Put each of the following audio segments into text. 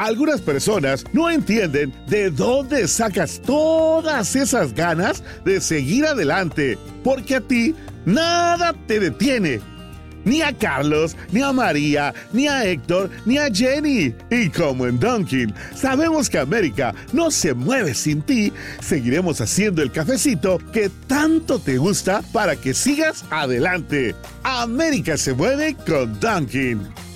Algunas personas no entienden de dónde sacas todas esas ganas de seguir adelante, porque a ti nada te detiene. Ni a Carlos, ni a María, ni a Héctor, ni a Jenny. Y como en Dunkin, sabemos que América no se mueve sin ti, seguiremos haciendo el cafecito que tanto te gusta para que sigas adelante. América se mueve con Dunkin.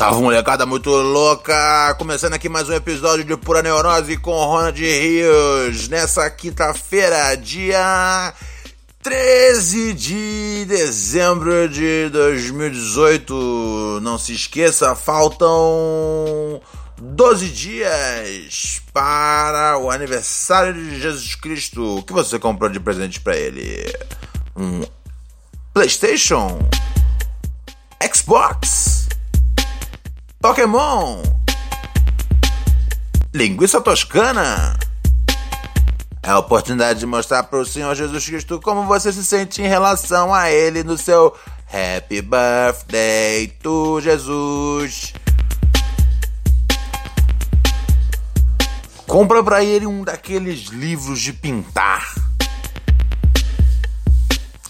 Salve molecada muito louca! Começando aqui mais um episódio de Pura Neurose com Ronald Rios. Nessa quinta-feira, dia 13 de dezembro de 2018. Não se esqueça, faltam 12 dias para o aniversário de Jesus Cristo. O que você comprou de presente para ele? Um PlayStation? Xbox? Pokémon, linguiça toscana. É a oportunidade de mostrar para o Senhor Jesus Cristo como você se sente em relação a Ele no seu Happy Birthday to Jesus. Compra para ele um daqueles livros de pintar.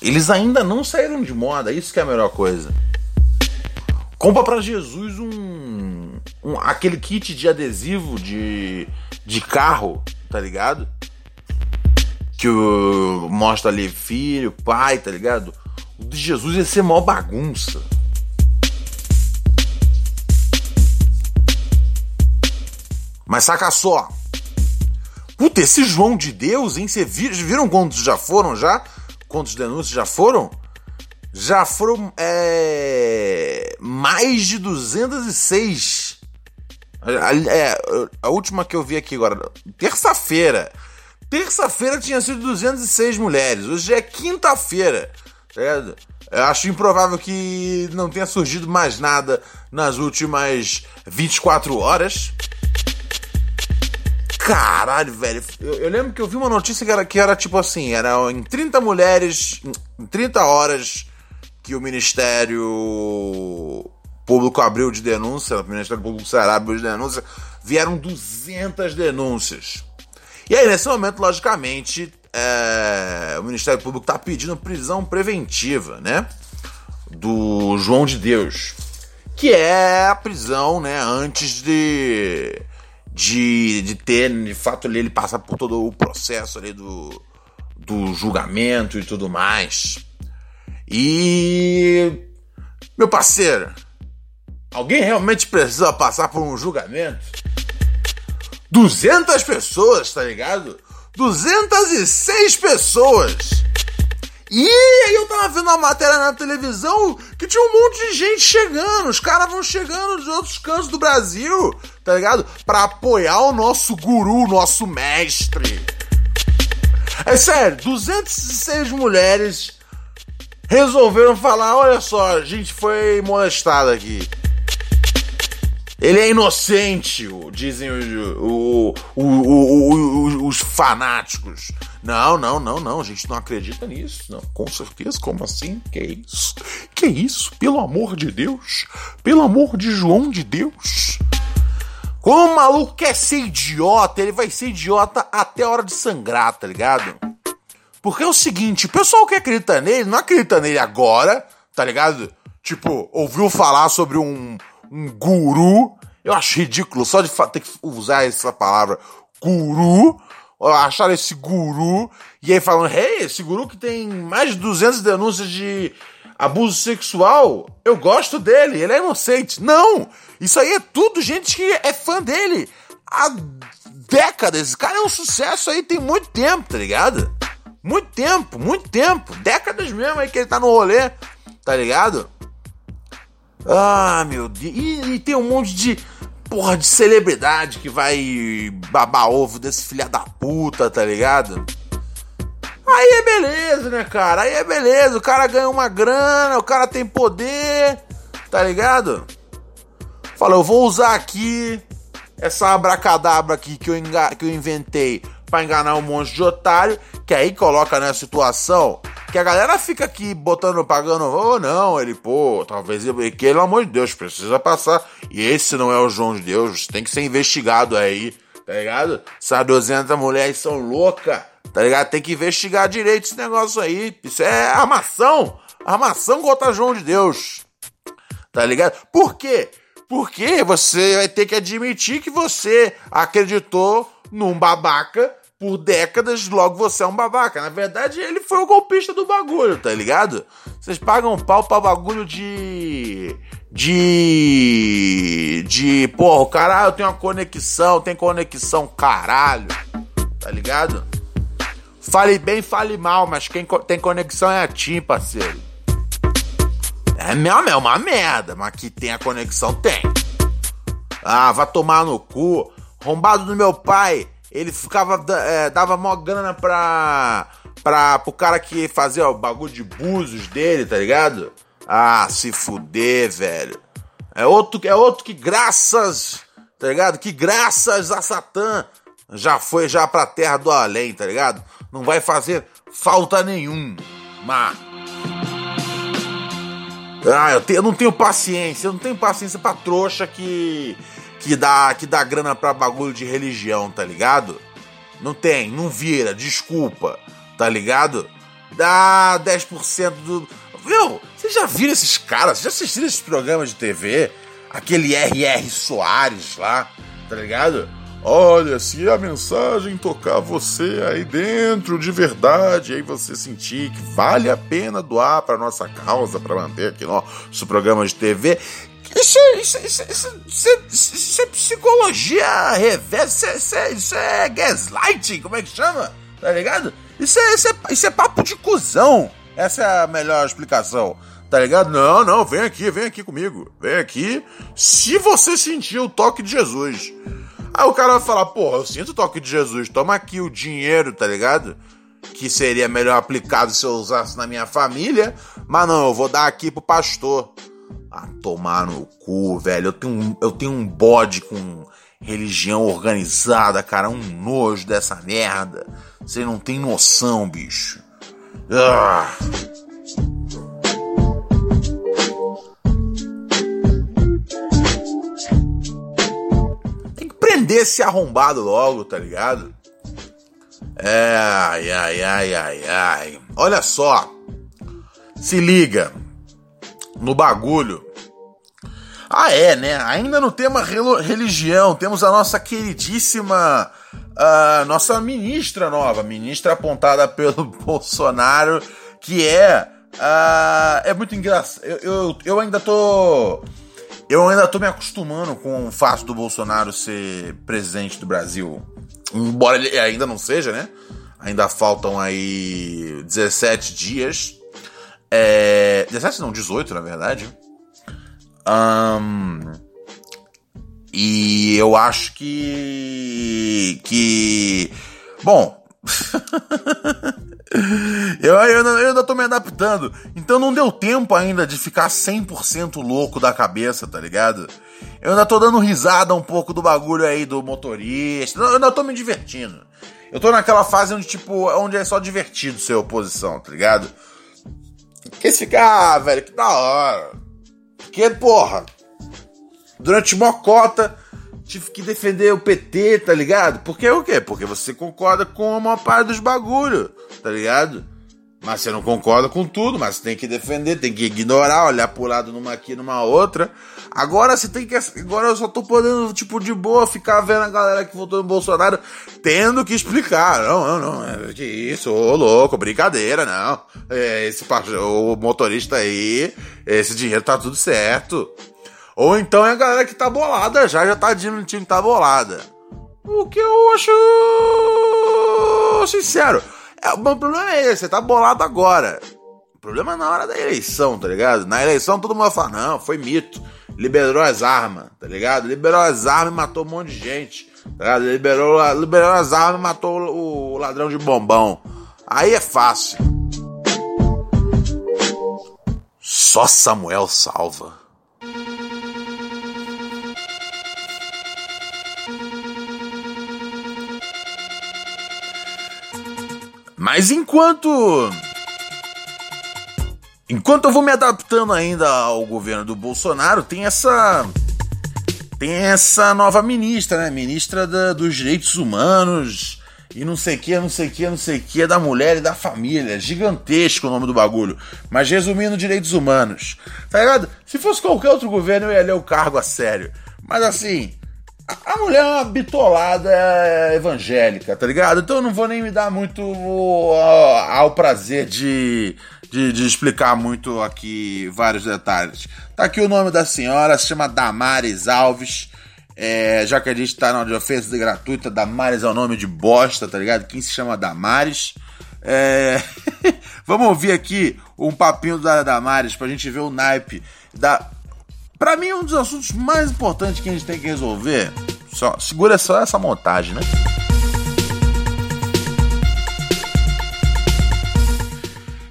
Eles ainda não saíram de moda, isso que é a melhor coisa. Compra para Jesus um, um, aquele kit de adesivo de, de carro, tá ligado? Que o, mostra ali filho, pai, tá ligado? O de Jesus ia ser mó bagunça. Mas saca só. Puta, esse João de Deus, hein? Vocês viram quantos já foram já? Quantos denúncias já foram? Já foram é, mais de 206. É, a última que eu vi aqui agora, terça-feira. Terça-feira tinha sido 206 mulheres. Hoje é quinta-feira. Tá eu acho improvável que não tenha surgido mais nada nas últimas 24 horas. Caralho, velho. Eu, eu, lembro que eu vi uma notícia que era, que era tipo assim: era em 30 mulheres, em 30 horas, que o Ministério Público abriu de denúncia, o Ministério Público será abriu de denúncia, vieram 200 denúncias. E aí, nesse momento, logicamente, é, o Ministério Público está pedindo prisão preventiva, né? Do João de Deus. Que é a prisão, né? Antes de, de, de ter, de fato, ele passar por todo o processo ali do, do julgamento e tudo mais. E. Meu parceiro, alguém realmente precisa passar por um julgamento? 200 pessoas, tá ligado? 206 pessoas! E aí eu tava vendo uma matéria na televisão que tinha um monte de gente chegando. Os caras vão chegando de outros cantos do Brasil, tá ligado? Pra apoiar o nosso guru, nosso mestre. É sério, 206 mulheres resolveram falar: olha só, a gente foi molestado aqui. Ele é inocente, dizem o, o, o, os fanáticos. Não, não, não, não, a gente não acredita nisso. Não, com certeza, como assim? Que isso? Que isso? Pelo amor de Deus? Pelo amor de João de Deus? Como o maluco quer ser idiota, ele vai ser idiota até a hora de sangrar, tá ligado? Porque é o seguinte, o pessoal que acredita nele não acredita nele agora, tá ligado? Tipo, ouviu falar sobre um, um guru. Eu acho ridículo só de ter que usar essa palavra guru. Acharam esse guru. E aí falando, hey, esse guru que tem mais de 200 denúncias de abuso sexual, eu gosto dele, ele é inocente. Não! Isso aí é tudo gente que é fã dele há décadas. Esse cara é um sucesso aí tem muito tempo, tá ligado? Muito tempo, muito tempo. Décadas mesmo aí que ele tá no rolê, tá ligado? Ah, meu Deus. E, e tem um monte de porra de celebridade que vai babar ovo desse filha da puta, tá ligado? Aí é beleza, né, cara? Aí é beleza. O cara ganha uma grana, o cara tem poder, tá ligado? Fala, eu vou usar aqui essa abracadabra aqui que eu, que eu inventei para enganar um monte de otário, que aí coloca na situação Que a galera fica aqui botando, pagando, oh não, ele, pô, talvez, ele, pelo amor de Deus, precisa passar. E esse não é o João de Deus, tem que ser investigado aí, tá ligado? Essas 200 mulheres são loucas, tá ligado? Tem que investigar direito esse negócio aí. Isso é armação, armação contra João de Deus, tá ligado? Por quê? Porque você vai ter que admitir que você acreditou num babaca por décadas, logo você é um babaca. Na verdade, ele foi o golpista do bagulho, tá ligado? Vocês pagam pau pra bagulho de. De. De. Porra, o caralho ah, tem uma conexão, tem conexão, caralho. Tá ligado? Fale bem, fale mal, mas quem tem conexão é a Tim, parceiro. É, é uma merda, mas que tem a conexão, tem. Ah, vai tomar no cu. Rombado do meu pai ele ficava. É, dava mó grana pra. pra pro cara que fazia o bagulho de búzios dele, tá ligado? Ah, se fuder, velho. É outro, é outro que graças. Tá ligado? Que graças a Satã já foi já pra terra do além, tá ligado? Não vai fazer falta nenhum. Mas. Ah, eu, te, eu não tenho paciência, eu não tenho paciência pra trouxa que que dá, que dá grana pra bagulho de religião, tá ligado? Não tem, não vira, desculpa, tá ligado? Dá 10% do. Viu? Vocês já viram esses caras? Vocês já assistiram esses programas de TV? Aquele R.R. Soares lá, tá ligado? Olha, se a mensagem tocar você aí dentro de verdade, aí você sentir que vale a pena doar para nossa causa, para manter aqui nosso programa de TV, isso, isso, isso, isso, isso é psicologia reversa, isso é, isso é gaslighting, como é que chama? Tá ligado? Isso é, isso, é, isso é papo de cuzão. Essa é a melhor explicação. Tá ligado? Não, não, vem aqui, vem aqui comigo. Vem aqui. Se você sentir o toque de Jesus. Aí o cara vai falar, porra, eu sinto o toque de Jesus, toma aqui o dinheiro, tá ligado? Que seria melhor aplicado se eu usasse na minha família, mas não, eu vou dar aqui pro pastor. Ah, tomar no cu, velho. Eu tenho, um, eu tenho um bode com religião organizada, cara. Um nojo dessa merda. Você não tem noção, bicho. Ah. Tem que prender esse arrombado logo, tá ligado? É, ai, ai, ai, ai, ai. Olha só. Se liga no bagulho. Ah, é, né? Ainda no tema religião, temos a nossa queridíssima. Uh, nossa ministra nova, ministra apontada pelo Bolsonaro, que é. Uh, é muito engraçado. Eu, eu, eu ainda tô. Eu ainda tô me acostumando com o fato do Bolsonaro ser presidente do Brasil. Embora ele ainda não seja, né? Ainda faltam aí 17 dias é, 17 não, 18 na verdade. Um, e eu acho que. que. Bom. eu, eu, eu ainda tô me adaptando. Então não deu tempo ainda de ficar 100% louco da cabeça, tá ligado? Eu ainda tô dando risada um pouco do bagulho aí do motorista. Eu ainda tô me divertindo. Eu tô naquela fase onde, tipo, onde é só divertido ser oposição, tá ligado? Que se fica, ah, velho, que da hora. Porque, porra, durante uma cota tive que defender o PT, tá ligado? Porque o quê? Porque você concorda com a maior parte dos bagulho, tá ligado? Mas você não concorda com tudo, mas tem que defender, tem que ignorar, olhar pro lado numa aqui, numa outra. Agora você tem que. Agora eu só tô podendo, tipo, de boa, ficar vendo a galera que votou no Bolsonaro tendo que explicar. Não, não, não. É que isso, ô louco, brincadeira, não. É, esse o motorista aí, esse dinheiro tá tudo certo. Ou então é a galera que tá bolada já, já tá dizendo que tá bolada. O que eu acho. sincero. É, o problema é esse, você tá bolado agora. O problema é na hora da eleição, tá ligado? Na eleição todo mundo vai falar, não, foi mito. Liberou as armas, tá ligado? Liberou as armas e matou um monte de gente. Tá ligado? Liberou, liberou as armas e matou o ladrão de bombão. Aí é fácil. Só Samuel salva. Mas enquanto enquanto eu vou me adaptando ainda ao governo do Bolsonaro, tem essa tem essa nova ministra, né? Ministra da, dos Direitos Humanos e não sei o que, não sei o que, não sei o que, da mulher e da família. Gigantesco o nome do bagulho. Mas resumindo, direitos humanos. Tá ligado? Se fosse qualquer outro governo, eu ia ler o cargo a sério. Mas assim, a mulher é uma bitolada evangélica, tá ligado? Então eu não vou nem me dar muito ao prazer de, de, de, explicar muito aqui vários detalhes. Tá aqui o nome da senhora, se chama Damares Alves. É, já que a gente tá na ofensa gratuita, Damares é o nome de bosta, tá ligado? Quem se chama Damares? É... Vamos ouvir aqui um papinho da Damares pra gente ver o naipe da para mim, um dos assuntos mais importantes que a gente tem que resolver. Só, segura só essa montagem, né?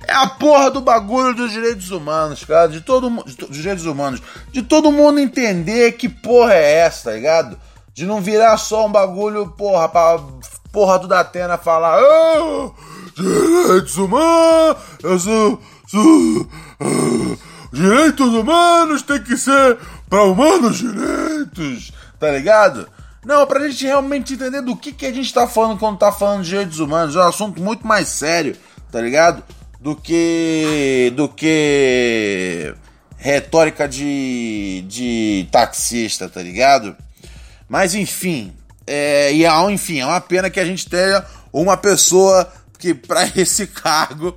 É a porra do bagulho dos direitos humanos, cara. De todo mundo. Dos direitos humanos. De todo mundo entender que porra é essa, tá ligado? De não virar só um bagulho, porra, pra porra do Datena falar. Oh, direitos humanos! Eu sou. sou oh, direitos humanos tem que ser para humanos direitos, tá ligado? Não, pra gente realmente entender do que, que a gente tá falando quando tá falando de direitos humanos. É um assunto muito mais sério, tá ligado? Do que. do que. retórica de. de taxista, tá ligado? Mas enfim. É, e é, enfim, é uma pena que a gente tenha uma pessoa que para esse cargo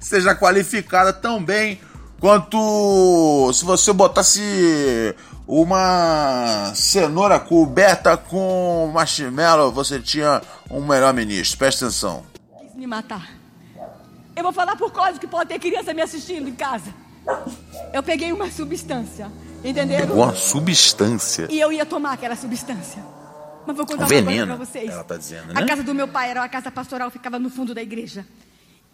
seja qualificada tão bem quanto se você botasse uma cenoura coberta com marshmallow, você tinha um melhor ministro. Presta atenção. Quis me matar. Eu vou falar por código que pode ter criança me assistindo em casa. Eu peguei uma substância, entendeu? Uma substância. E eu ia tomar aquela substância. Mas vou contar Veneno, uma coisa pra vocês. Ela tá dizendo, né? A casa do meu pai era uma casa pastoral, ficava no fundo da igreja.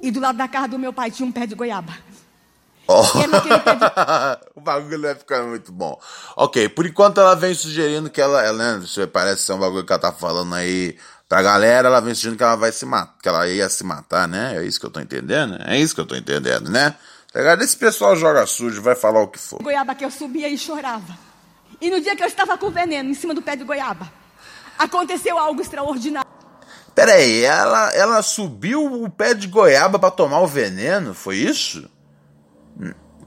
E do lado da casa do meu pai tinha um pé de goiaba. Oh. o bagulho vai ficar muito bom. Ok, por enquanto ela vem sugerindo que ela, ela né, parece ser um bagulho que ela tá falando aí pra galera, ela vem sugerindo que ela vai se matar, que ela ia se matar, né? É isso que eu tô entendendo? É isso que eu tô entendendo, né? Tá? Esse pessoal joga sujo, vai falar o que for. Goiaba que eu subia e chorava. E no dia que eu estava com veneno em cima do pé de goiaba, aconteceu algo extraordinário. Pera aí, ela, ela subiu o pé de goiaba para tomar o veneno? Foi isso?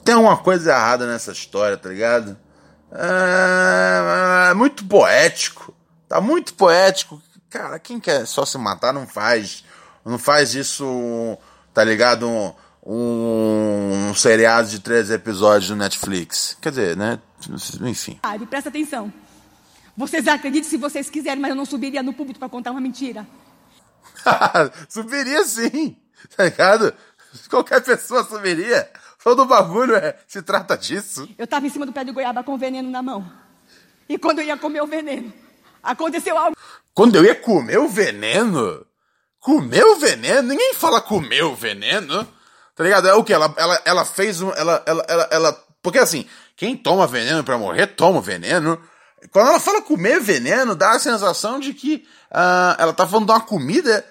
Tem alguma coisa errada nessa história, tá ligado? É, é muito poético. Tá muito poético. Cara, quem quer só se matar não faz. Não faz isso, tá ligado? Um, um, um seriado de três episódios no Netflix. Quer dizer, né? Enfim. Ah, presta atenção. Vocês acreditam se vocês quiserem, mas eu não subiria no público para contar uma mentira. subiria sim, tá ligado? Qualquer pessoa subiria. Todo bagulho é, se trata disso. Eu estava em cima do pé de goiaba com veneno na mão. E quando eu ia comer o veneno, aconteceu algo. Quando eu ia comer o veneno? Comer o veneno? Ninguém fala comer o veneno. Tá ligado? É o que? Ela, ela, ela fez um. Ela, ela, ela, ela. Porque assim, quem toma veneno para morrer, toma veneno. Quando ela fala comer veneno, dá a sensação de que uh, ela tá falando de uma comida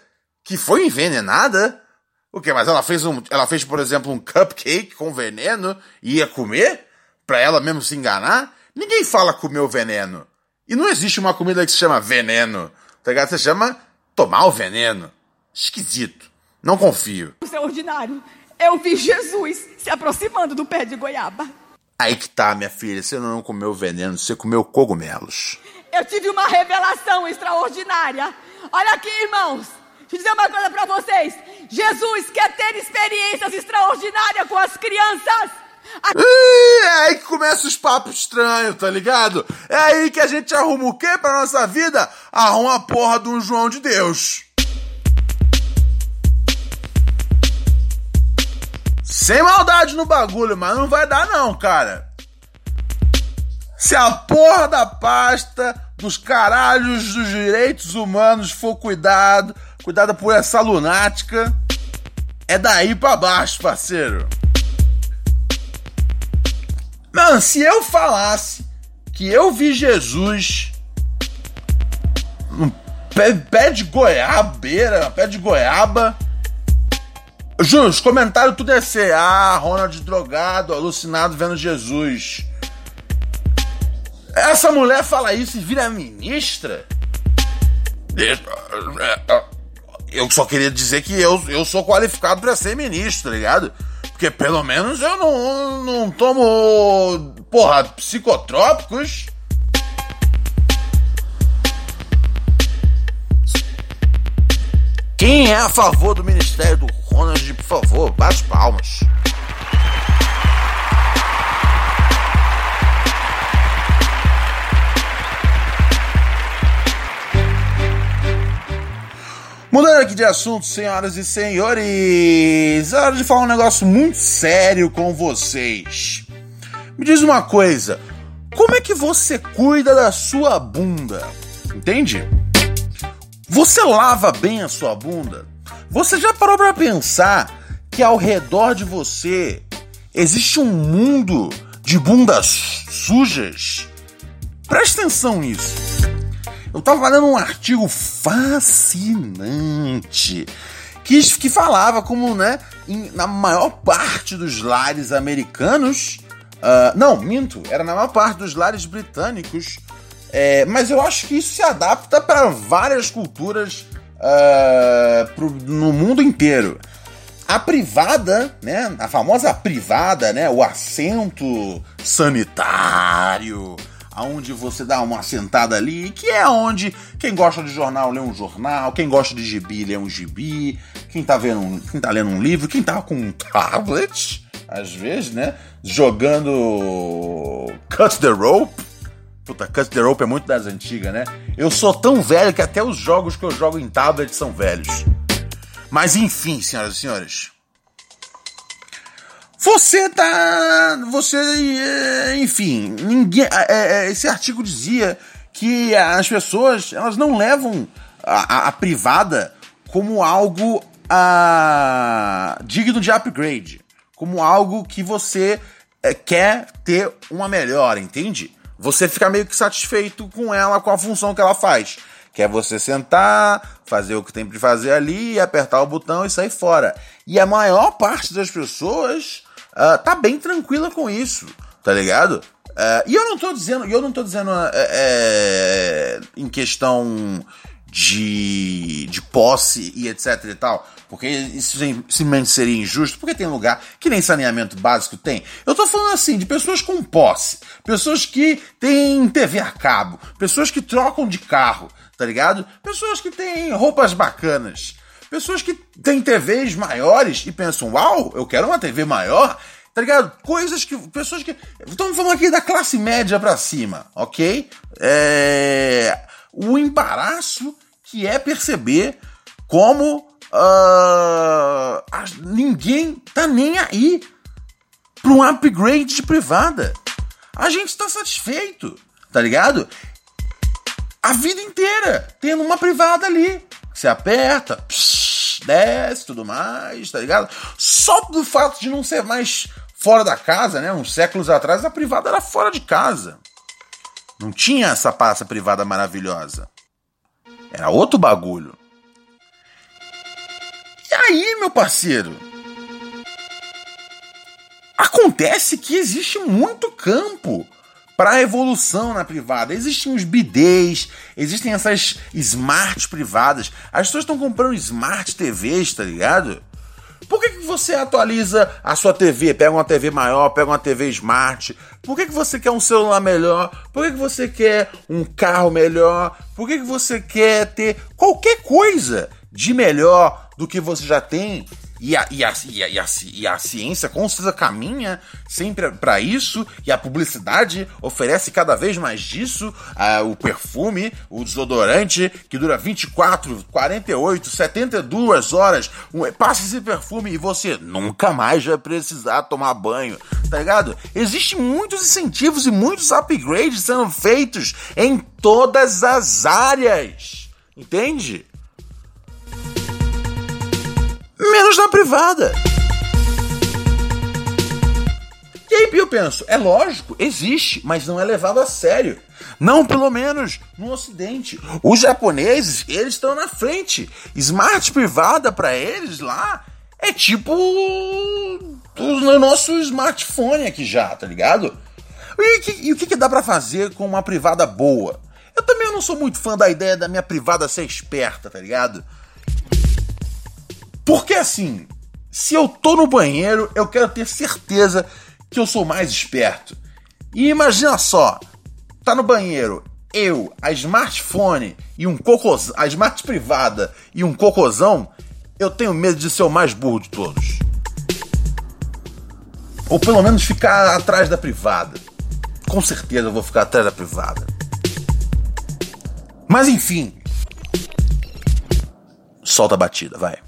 que foi envenenada. O que? Mas ela fez um, ela fez, por exemplo, um cupcake com veneno e ia comer para ela mesmo se enganar? Ninguém fala comer o veneno. E não existe uma comida que se chama veneno. Tá ligado? Você chama tomar o veneno. Esquisito. Não confio. Extraordinário. Eu vi Jesus se aproximando do pé de goiaba. Aí que tá, minha filha. Você não comeu veneno, você comeu cogumelos. Eu tive uma revelação extraordinária. Olha aqui, irmãos. Deixa eu dizer uma coisa para vocês. Jesus quer ter experiências extraordinárias com as crianças. É aí que começa os papos estranhos, tá ligado? É aí que a gente arruma o quê pra nossa vida? Arruma a porra de um João de Deus. Sem maldade no bagulho, mas não vai dar não, cara. Se a porra da pasta dos caralhos dos direitos humanos for cuidado, cuidada por essa lunática, é daí pra baixo, parceiro. Mano, se eu falasse que eu vi Jesus num pé, pé de goiabeira, pé de goiaba, Juro, os comentários tudo é ser, ah, Ronald drogado, alucinado vendo Jesus. Essa mulher fala isso e vira ministra? Eu só queria dizer que eu, eu sou qualificado para ser ministro, tá ligado? Porque pelo menos eu não, não tomo, porra, psicotrópicos. Quem é a favor do ministério do Ronald, por favor, bate palmas. Mudando aqui de assunto, senhoras e senhores, é hora de falar um negócio muito sério com vocês. Me diz uma coisa, como é que você cuida da sua bunda? Entende? Você lava bem a sua bunda? Você já parou para pensar que ao redor de você existe um mundo de bundas sujas? Preste atenção nisso. Eu tava lendo um artigo fascinante que, que falava como, né, em, na maior parte dos lares americanos. Uh, não, minto, era na maior parte dos lares britânicos. É, mas eu acho que isso se adapta para várias culturas uh, pro, no mundo inteiro. A privada, né, a famosa privada, né, o assento sanitário, aonde você dá uma sentada ali, que é onde quem gosta de jornal lê um jornal, quem gosta de gibi lê um gibi, quem tá vendo quem tá lendo um livro, quem tá com um tablet, às vezes, né, jogando Cut the Rope. Puta, Cut the Rope é muito das antigas, né? Eu sou tão velho que até os jogos que eu jogo em tablet são velhos. Mas enfim, senhoras e senhores. Você tá. Você. É, enfim, ninguém. É, é, esse artigo dizia que as pessoas elas não levam a, a, a privada como algo a, ah, digno de upgrade. Como algo que você quer ter uma melhora, entende? Você fica meio que satisfeito com ela, com a função que ela faz. Que é você sentar, fazer o que tem para fazer ali, apertar o botão e sair fora. E a maior parte das pessoas uh, tá bem tranquila com isso, tá ligado? Uh, e eu não tô dizendo, eu não tô dizendo uh, é, em questão de, de posse e etc e tal, porque isso simplesmente seria injusto, porque tem lugar que nem saneamento básico tem. Eu tô falando assim de pessoas com posse, pessoas que têm TV a cabo, pessoas que trocam de carro, tá ligado? Pessoas que têm roupas bacanas. Pessoas que têm TVs maiores e pensam, uau, eu quero uma TV maior, tá ligado? Coisas que. Pessoas que. Estamos falando aqui da classe média pra cima, ok? É. O embaraço que é perceber como uh, ninguém tá nem aí pra um upgrade de privada. A gente tá satisfeito, tá ligado? A vida inteira tendo uma privada ali. Você aperta, psh, desce, tudo mais, tá ligado? Só do fato de não ser mais fora da casa, né? Uns séculos atrás a privada era fora de casa. Não tinha essa passa privada maravilhosa. Era outro bagulho. E aí, meu parceiro? Acontece que existe muito campo para a evolução na privada. Existem os bidês, existem essas smart privadas. As pessoas estão comprando smart TVs, tá ligado? Por que, que você atualiza a sua TV? Pega uma TV maior, pega uma TV smart. Por que, que você quer um celular melhor? Por que, que você quer um carro melhor? Por que, que você quer ter qualquer coisa de melhor do que você já tem? E a, e, a, e, a, e a, ciência com certeza caminha sempre para isso, e a publicidade oferece cada vez mais disso. o perfume, o desodorante, que dura 24, 48, 72 horas. passa esse perfume e você nunca mais vai precisar tomar banho, tá ligado? Existem muitos incentivos e muitos upgrades sendo feitos em todas as áreas, entende? Menos na privada. E aí eu penso, é lógico, existe, mas não é levado a sério. Não, pelo menos no Ocidente. Os japoneses, eles estão na frente. Smart privada para eles lá é tipo o nosso smartphone aqui já, tá ligado? E, e o que, que dá para fazer com uma privada boa? Eu também não sou muito fã da ideia da minha privada ser esperta, tá ligado? Porque assim, se eu tô no banheiro, eu quero ter certeza que eu sou mais esperto. E imagina só, tá no banheiro, eu, a smartphone e um cocôzão, a smart privada e um cocôzão, eu tenho medo de ser o mais burro de todos. Ou pelo menos ficar atrás da privada. Com certeza eu vou ficar atrás da privada. Mas enfim. Solta a batida, vai.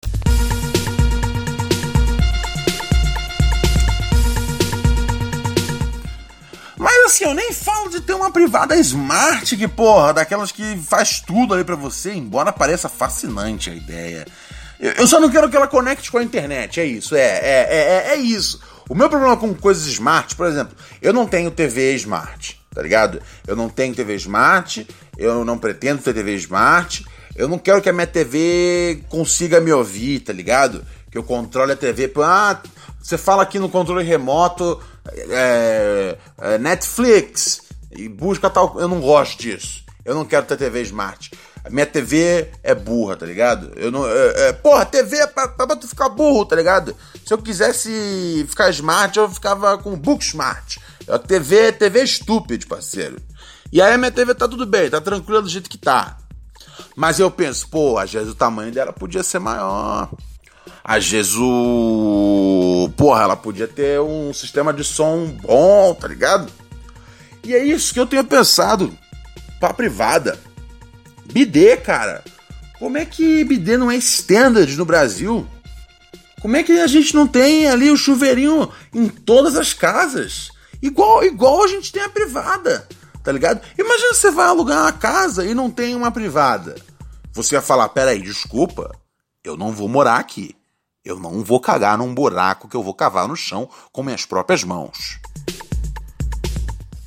Assim, eu nem falo de ter uma privada smart, que porra, daquelas que faz tudo ali para você, embora pareça fascinante a ideia. Eu, eu, só não quero que ela conecte com a internet, é isso, é, é, é, é isso. O meu problema com coisas smart, por exemplo, eu não tenho TV smart, tá ligado? Eu não tenho TV smart, eu não pretendo ter TV smart, eu não quero que a minha TV consiga me ouvir, tá ligado? Que eu controle a TV. Ah, você fala aqui no controle remoto é, é, Netflix e busca tal. Eu não gosto disso. Eu não quero ter TV smart. Minha TV é burra, tá ligado? Eu não. É, é, porra, TV é pra, pra tu ficar burro, tá ligado? Se eu quisesse ficar smart, eu ficava com book smart. A TV, TV é estúpido, parceiro. E aí a minha TV tá tudo bem, tá tranquila do jeito que tá. Mas eu penso, pô, às vezes o tamanho dela podia ser maior. Às vezes o. Porra, ela podia ter um sistema de som bom, tá ligado? E é isso que eu tenho pensado pra privada. Bidê, cara. Como é que bidê não é standard no Brasil? Como é que a gente não tem ali o chuveirinho em todas as casas? Igual, igual a gente tem a privada, tá ligado? Imagina você vai alugar uma casa e não tem uma privada. Você vai falar, peraí, desculpa, eu não vou morar aqui. Eu não vou cagar num buraco que eu vou cavar no chão com minhas próprias mãos.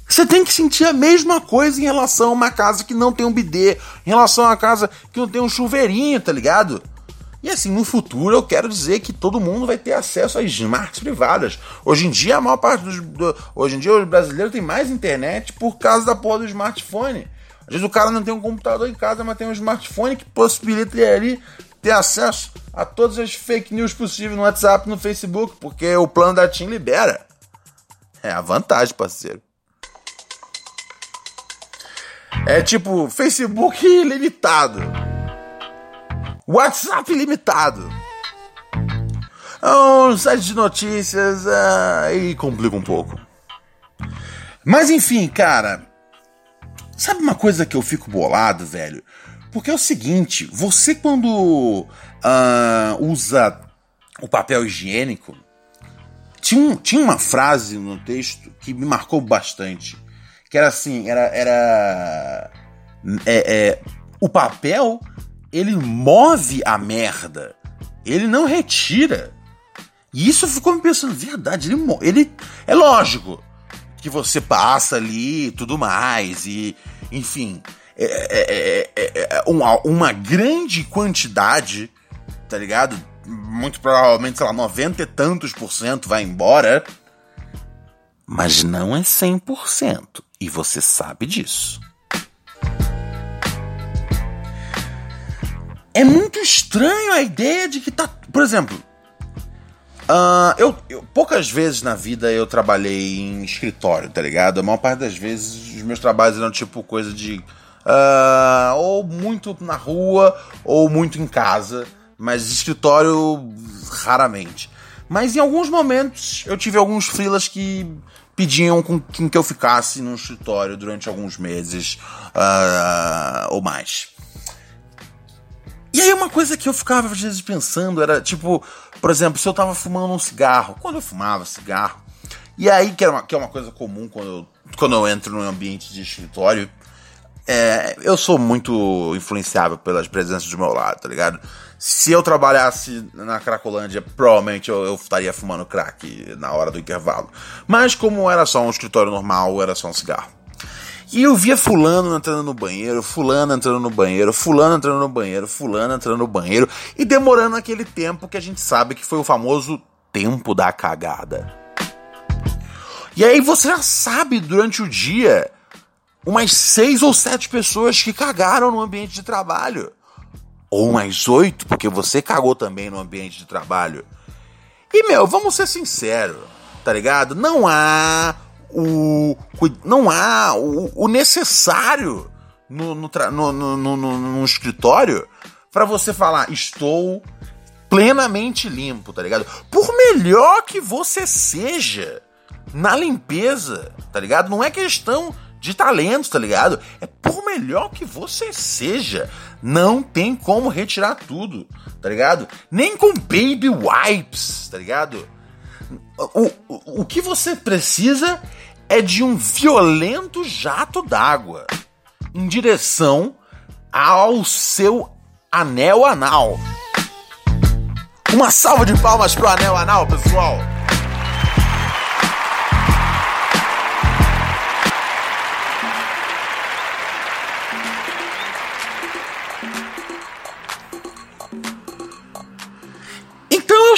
Você tem que sentir a mesma coisa em relação a uma casa que não tem um bidê, em relação a uma casa que não tem um chuveirinho, tá ligado? E assim, no futuro eu quero dizer que todo mundo vai ter acesso às smarts privadas. Hoje em dia, a maior parte dos. Do, hoje em dia, os brasileiros têm mais internet por causa da porra do smartphone. Às vezes o cara não tem um computador em casa, mas tem um smartphone que possibilita ele ali ter acesso a todas as fake news possíveis no WhatsApp, no Facebook, porque o plano da TIM libera. É a vantagem, parceiro. É tipo Facebook limitado. WhatsApp limitado. Um site de notícias aí complica um pouco. Mas enfim, cara. Sabe uma coisa que eu fico bolado, velho? Porque é o seguinte, você quando uh, usa o papel higiênico, tinha, um, tinha uma frase no texto que me marcou bastante. Que era assim, era. era é, é, o papel, ele move a merda. Ele não retira. E isso ficou me pensando, verdade, ele, ele é lógico que você passa ali e tudo mais, e enfim. É é, é, é, é, uma, uma grande quantidade, tá ligado? Muito provavelmente, sei lá, 90 e tantos por cento vai embora. Mas não é 100%. E você sabe disso. É muito estranho a ideia de que tá. por exemplo, Uh, eu, eu, poucas vezes na vida eu trabalhei em escritório, tá ligado? A maior parte das vezes os meus trabalhos eram tipo coisa de. Uh, ou muito na rua, ou muito em casa, mas escritório raramente. Mas em alguns momentos eu tive alguns freelas que pediam com, que eu ficasse no escritório durante alguns meses uh, ou mais. E aí uma coisa que eu ficava às vezes pensando era, tipo, por exemplo, se eu tava fumando um cigarro, quando eu fumava cigarro, e aí, que, era uma, que é uma coisa comum quando eu, quando eu entro num ambiente de escritório, é, eu sou muito influenciável pelas presenças do meu lado, tá ligado? Se eu trabalhasse na Cracolândia, provavelmente eu, eu, estaria fumando crack na hora do intervalo. Mas como era só um escritório normal, era só um cigarro. E eu via fulano entrando no banheiro, fulano entrando no banheiro, fulano entrando no banheiro, fulano entrando no banheiro, e demorando aquele tempo que a gente sabe que foi o famoso tempo da cagada. E aí você já sabe durante o dia umas seis ou sete pessoas que cagaram no ambiente de trabalho. Ou mais oito, porque você cagou também no ambiente de trabalho. E, meu, vamos ser sinceros, tá ligado? Não há o, não há o, o necessário no, no, no, no, no escritório para você falar estou plenamente limpo, tá ligado? Por melhor que você seja na limpeza, tá ligado? Não é questão de talento, tá ligado? É por melhor que você seja, não tem como retirar tudo, tá ligado? Nem com baby wipes, tá ligado? O, o, o que você precisa é de um violento jato d'água em direção ao seu anel anal. Uma salva de palmas pro anel anal, pessoal!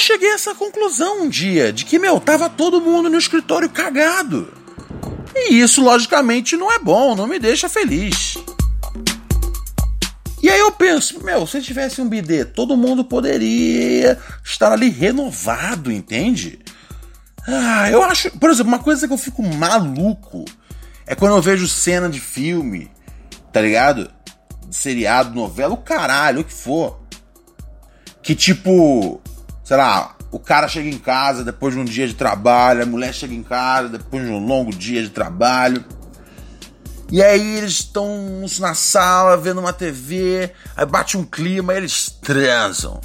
Cheguei a essa conclusão um dia de que, meu, tava todo mundo no escritório cagado. E isso, logicamente, não é bom, não me deixa feliz. E aí eu penso, meu, se tivesse um bidê, todo mundo poderia estar ali renovado, entende? Ah, eu acho, por exemplo, uma coisa que eu fico maluco é quando eu vejo cena de filme, tá ligado? De seriado, novela, o caralho, o que for. Que tipo, sei lá, o cara chega em casa depois de um dia de trabalho, a mulher chega em casa depois de um longo dia de trabalho. E aí eles estão na sala vendo uma TV, aí bate um clima eles transam.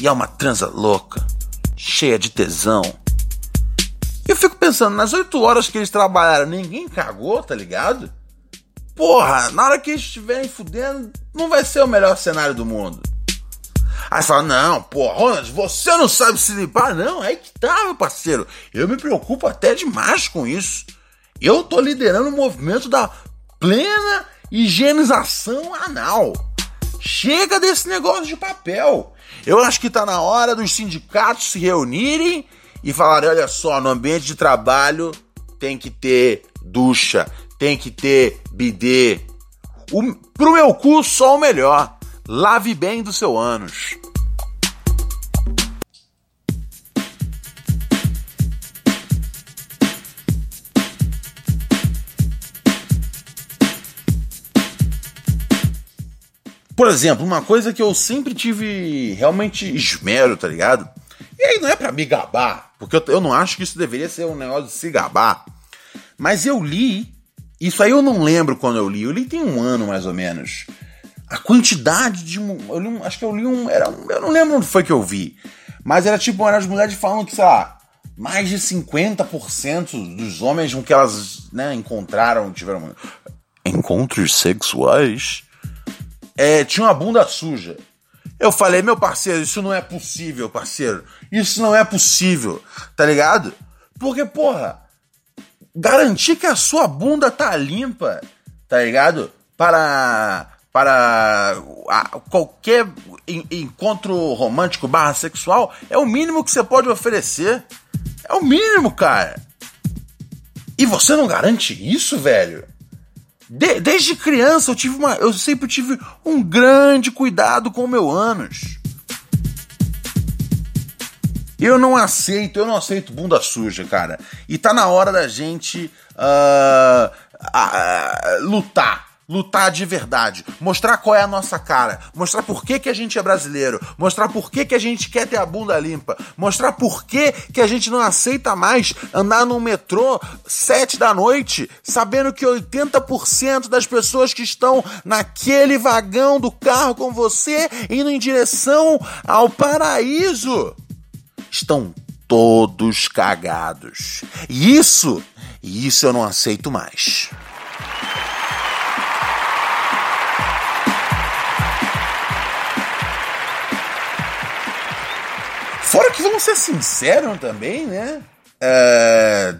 E é uma transa louca, cheia de tesão. E eu fico pensando, nas oito horas que eles trabalharam, ninguém cagou, tá ligado? Porra, na hora que eles estiverem fudendo, não vai ser o melhor cenário do mundo. Aí fala, não, pô, Ronald, você não sabe se limpar? Não, aí que tá, meu parceiro. Eu me preocupo até demais com isso. Eu tô liderando o movimento da plena higienização anal. Chega desse negócio de papel. Eu acho que tá na hora dos sindicatos se reunirem e falarem: olha só, no ambiente de trabalho tem que ter ducha, tem que ter bidê. O, pro meu cu, só o melhor. Lave bem do seu ânus. Por exemplo, uma coisa que eu sempre tive realmente esmero, tá ligado? E aí não é para me gabar, porque eu, eu não acho que isso deveria ser um negócio de se gabar. Mas eu li, isso aí eu não lembro quando eu li, eu li tem um ano mais ou menos a quantidade de. Eu li acho que eu li um. Era, eu não lembro onde foi que eu vi. Mas era tipo, eram as mulheres falando que, sei lá, mais de 50% dos homens com que elas né, encontraram, tiveram encontros sexuais, é, tinham a bunda suja. Eu falei, meu parceiro, isso não é possível, parceiro. Isso não é possível, tá ligado? Porque, porra, garantir que a sua bunda tá limpa, tá ligado? Para para qualquer encontro romântico barra sexual é o mínimo que você pode oferecer. É o mínimo, cara. E você não garante isso, velho? De, desde criança eu tive uma. Eu sempre tive um grande cuidado com o meu ânus. Eu não aceito, eu não aceito bunda suja, cara. E tá na hora da gente uh, uh, lutar lutar de verdade, mostrar qual é a nossa cara, mostrar por que, que a gente é brasileiro, mostrar por que, que a gente quer ter a bunda limpa, mostrar por que, que a gente não aceita mais andar no metrô sete da noite, sabendo que 80% das pessoas que estão naquele vagão do carro com você indo em direção ao paraíso estão todos cagados. E isso, isso eu não aceito mais. Fora que vamos ser sinceros também, né? É,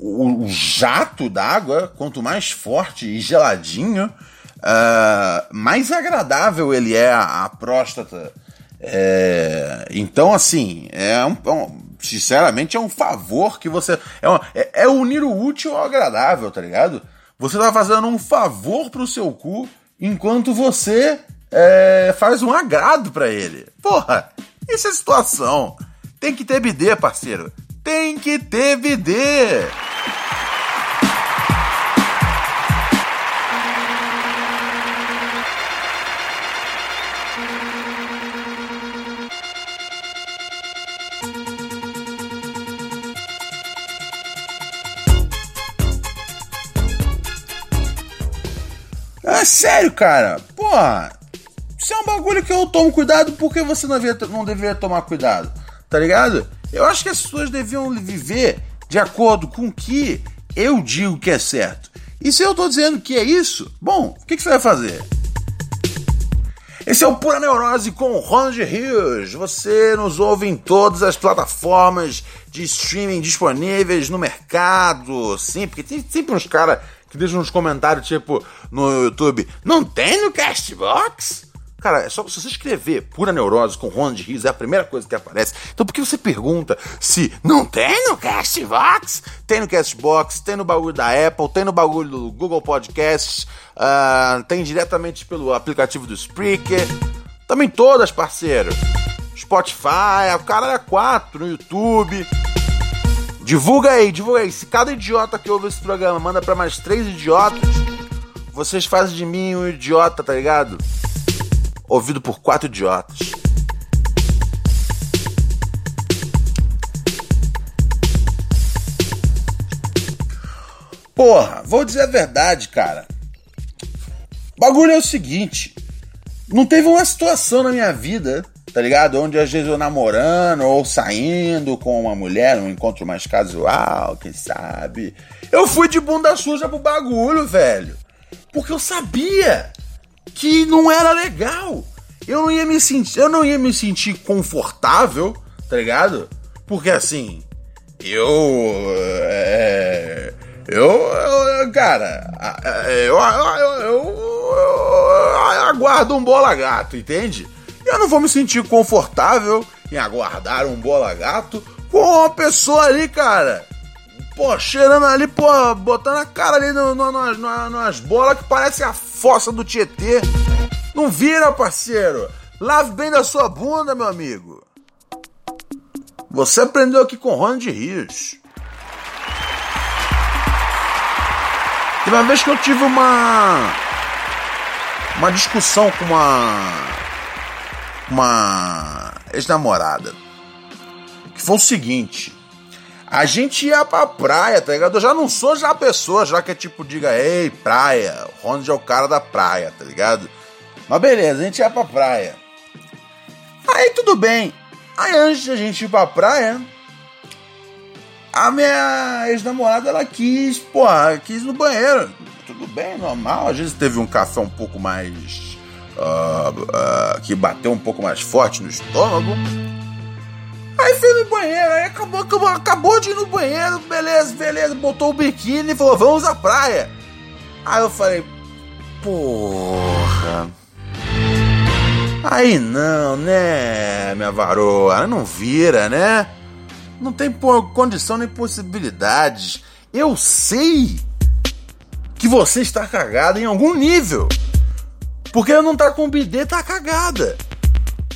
o, o, jato d'água, quanto mais forte e geladinho, é, mais agradável ele é à, próstata. É, então, assim, é um, é um, sinceramente é um favor que você. É, uma, é, é, unir o útil ao agradável, tá ligado? Você tá fazendo um favor pro seu cu enquanto você é, faz um agrado para ele. Porra, isso é situação. Tem que ter BD, parceiro. Tem que ter BD. É sério, cara. Porra, isso é um bagulho que eu tomo cuidado porque você não, devia, não deveria tomar cuidado, tá ligado? Eu acho que as pessoas deviam viver de acordo com o que eu digo que é certo. E se eu tô dizendo que é isso, bom, o que, que você vai fazer? Esse é o Pura Neurose com Ronald Rios. Você nos ouve em todas as plataformas de streaming disponíveis no mercado. Sim, porque tem sempre uns caras que deixam uns comentários tipo no YouTube: Não tem no Castbox? Cara, é só se você escrever pura neurose com Ronald Rios, é a primeira coisa que aparece. Então por que você pergunta se não tem no Castbox? Tem no Castbox, tem no bagulho da Apple, tem no bagulho do Google Podcasts, uh, tem diretamente pelo aplicativo do Spreaker. Também todas, parceiro. Spotify, o cara é quatro no YouTube. Divulga aí, divulga aí. Se cada idiota que ouve esse programa manda para mais três idiotas, vocês fazem de mim um idiota, tá ligado? Ouvido por quatro idiotas. Porra, vou dizer a verdade, cara. O bagulho é o seguinte: não teve uma situação na minha vida, tá ligado? Onde às vezes eu namorando ou saindo com uma mulher, um encontro mais casual, quem sabe. Eu fui de bunda suja pro bagulho, velho. Porque eu sabia que não era legal. Eu não ia me sentir, eu não ia me sentir confortável, tá ligado? Porque assim, eu é, eu, eu, cara, eu, eu, eu, aguardo um bola gato, entende? Eu não vou me sentir confortável em aguardar um bola gato com uma pessoa ali, cara. Pô, cheirando ali, pô, botando a cara ali no, no, no, no, nas bolas que parece a fossa do Tietê. Não vira, parceiro. Lave bem da sua bunda, meu amigo. Você aprendeu aqui com Ronald Rios. Teve uma vez que eu tive uma uma discussão com uma uma ex-namorada. Que foi o seguinte: a gente ia pra praia, tá ligado? Eu já não sou já a pessoa, já que é tipo, diga, ei, praia. O Ronald é o cara da praia, tá ligado? Mas beleza, a gente ia pra praia. Aí tudo bem. Aí antes de a gente ir pra praia, a minha ex-namorada ela quis, porra, quis no banheiro. Tudo bem, normal. Às vezes teve um café um pouco mais. Uh, uh, que bateu um pouco mais forte no estômago. Aí fez no banheiro, aí acabou, acabou, acabou de ir no banheiro, beleza, beleza, botou o biquíni e falou, vamos à praia. Aí eu falei, porra. Aí não, né, minha varoa? Não vira, né? Não tem condição nem possibilidades. Eu sei que você está cagada em algum nível. Porque não tá com bidê, tá cagada.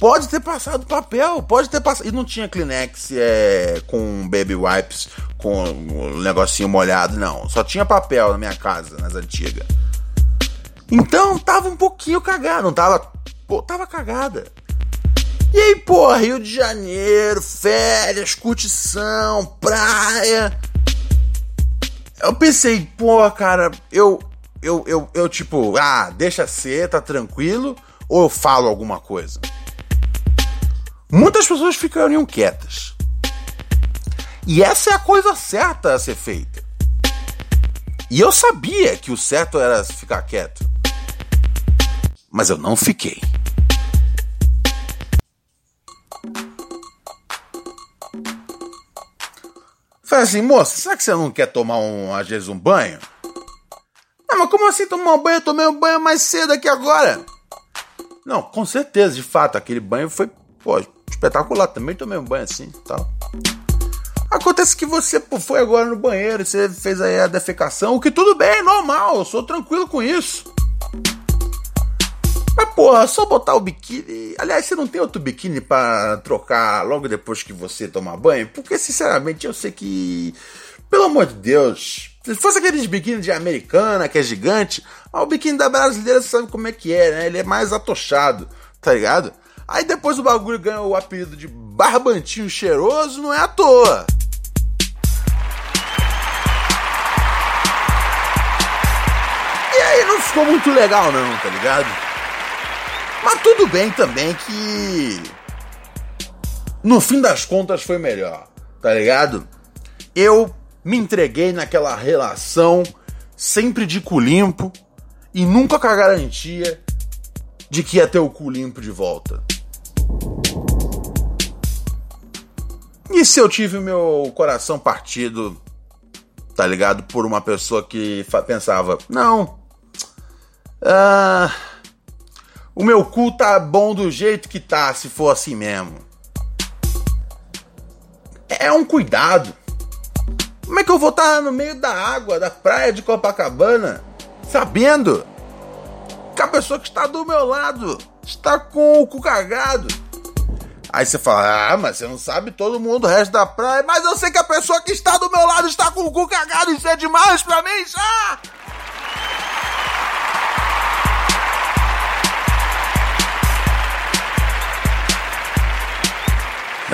Pode ter passado papel, pode ter passado. E não tinha Kleenex é, com baby wipes, com um negocinho molhado, não. Só tinha papel na minha casa, nas antigas. Então tava um pouquinho cagado, não tava. Pô, tava cagada. E aí, pô, Rio de Janeiro, férias, curtição, praia. Eu pensei, pô, cara, eu, eu, eu, eu, tipo, ah, deixa ser, tá tranquilo, ou eu falo alguma coisa? Muitas pessoas ficariam quietas. E essa é a coisa certa a ser feita. E eu sabia que o certo era ficar quieto mas eu não fiquei. Falei assim, moça, será que você não quer tomar um, às vezes um banho? Mas como assim tomar um banho? Eu tomei um banho mais cedo aqui agora. Não, com certeza, de fato, aquele banho foi, pô, espetacular. Também tomei um banho assim e tal. Acontece que você pô, foi agora no banheiro, você fez aí a defecação, o que tudo bem, normal, eu sou tranquilo com isso. Mas, porra, só botar o biquíni. Aliás, você não tem outro biquíni para trocar logo depois que você tomar banho? Porque, sinceramente, eu sei que. Pelo amor de Deus. Se fosse aqueles biquíni de americana, que é gigante, o biquíni da brasileira você sabe como é que é, né? Ele é mais atochado, tá ligado? Aí depois o bagulho ganha o apelido de barbantinho cheiroso, não é à toa. E aí não ficou muito legal não, tá ligado? Mas tudo bem também que. No fim das contas foi melhor, tá ligado? Eu me entreguei naquela relação sempre de cu limpo e nunca com a garantia de que ia ter o cu limpo de volta. E se eu tive o meu coração partido, tá ligado? Por uma pessoa que pensava, não. Ah. O meu cu tá bom do jeito que tá, se for assim mesmo. É um cuidado. Como é que eu vou estar tá no meio da água, da praia de Copacabana, sabendo que a pessoa que está do meu lado está com o cu cagado? Aí você fala, ah, mas você não sabe todo mundo, o resto da praia. Mas eu sei que a pessoa que está do meu lado está com o cu cagado, isso é demais pra mim, já!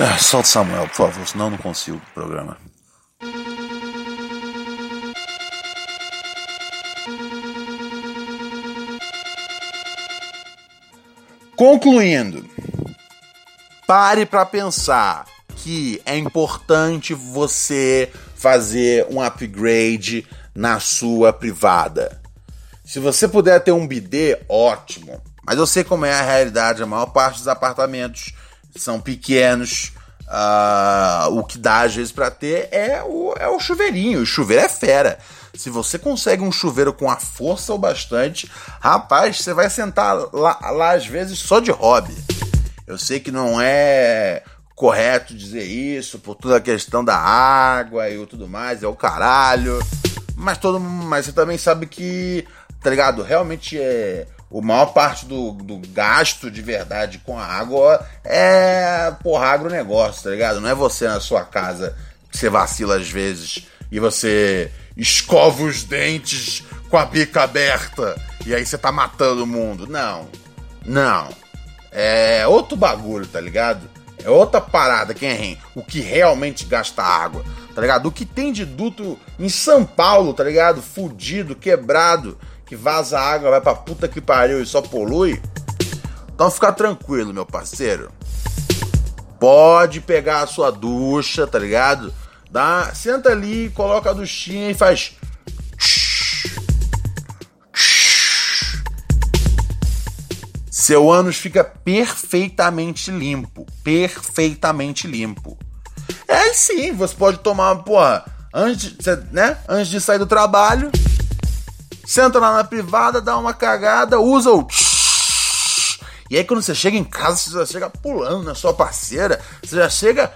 Ah, solta Samuel, por favor, senão eu não consigo o programa. Concluindo, pare para pensar que é importante você fazer um upgrade na sua privada. Se você puder ter um bidê, ótimo. Mas eu sei como é a realidade, a maior parte dos apartamentos são pequenos. Uh, o que dá às vezes para ter é o, é o chuveirinho. O chuveiro é fera. Se você consegue um chuveiro com a força o bastante, rapaz, você vai sentar lá, lá às vezes só de hobby. Eu sei que não é correto dizer isso por toda a questão da água e tudo mais, é o caralho. Mas todo mas você também sabe que, tá ligado? Realmente é o maior parte do, do gasto de verdade com a água é, porra, agronegócio, tá ligado? Não é você na sua casa que você vacila às vezes e você escova os dentes com a bica aberta e aí você tá matando o mundo. Não. Não. É outro bagulho, tá ligado? É outra parada, quem é o que realmente gasta água, tá ligado? O que tem de duto em São Paulo, tá ligado? Fudido, quebrado, que vaza água, vai pra puta que pariu e só polui. Então fica tranquilo, meu parceiro. Pode pegar a sua ducha, tá ligado? Dá, senta ali, coloca a duchinha e faz. Seu ânus fica perfeitamente limpo. Perfeitamente limpo. É sim, você pode tomar, porra, antes, né? Antes de sair do trabalho, senta lá na privada, dá uma cagada, usa o. E aí quando você chega em casa, você já chega pulando na sua parceira, você já chega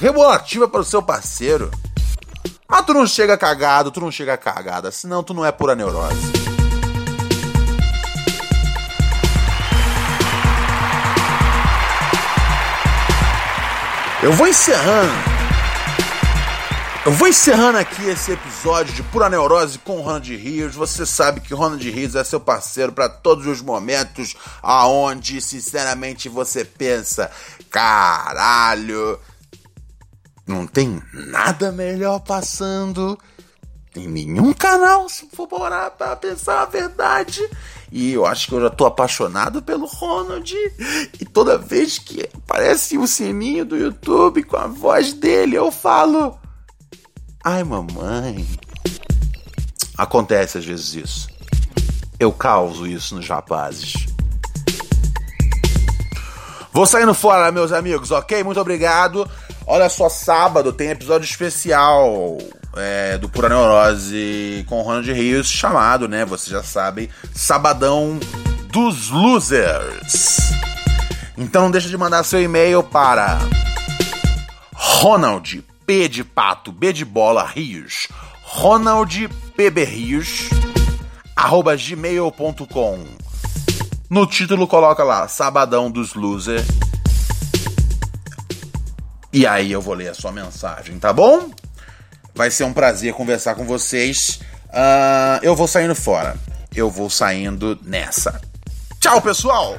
rebolativa para o seu parceiro. Mas tu não chega cagado, tu não chega cagada, senão tu não é pura neurose. Eu vou encerrando. Eu vou encerrando aqui esse episódio de Pura Neurose com Ronald Rios. Você sabe que Ronald Rios é seu parceiro para todos os momentos aonde, sinceramente, você pensa: caralho, não tem nada melhor passando em nenhum canal, se for parar pra pensar a verdade. E eu acho que eu já tô apaixonado pelo Ronald. E toda vez que aparece o sininho do YouTube com a voz dele, eu falo: Ai, mamãe. Acontece às vezes isso. Eu causo isso nos rapazes. Vou saindo fora, meus amigos, ok? Muito obrigado. Olha só, sábado tem episódio especial é, do Pura Neurose com o Ronald Rios, chamado, né? Vocês já sabem, Sabadão dos Losers. Então não deixa de mandar seu e-mail para Ronald P de pato, B de bola, Rios. Ronald PB Rios, arroba gmail.com. No título coloca lá, Sabadão dos Losers. E aí eu vou ler a sua mensagem, tá bom? Vai ser um prazer conversar com vocês. Uh, eu vou saindo fora. Eu vou saindo nessa. Tchau, pessoal!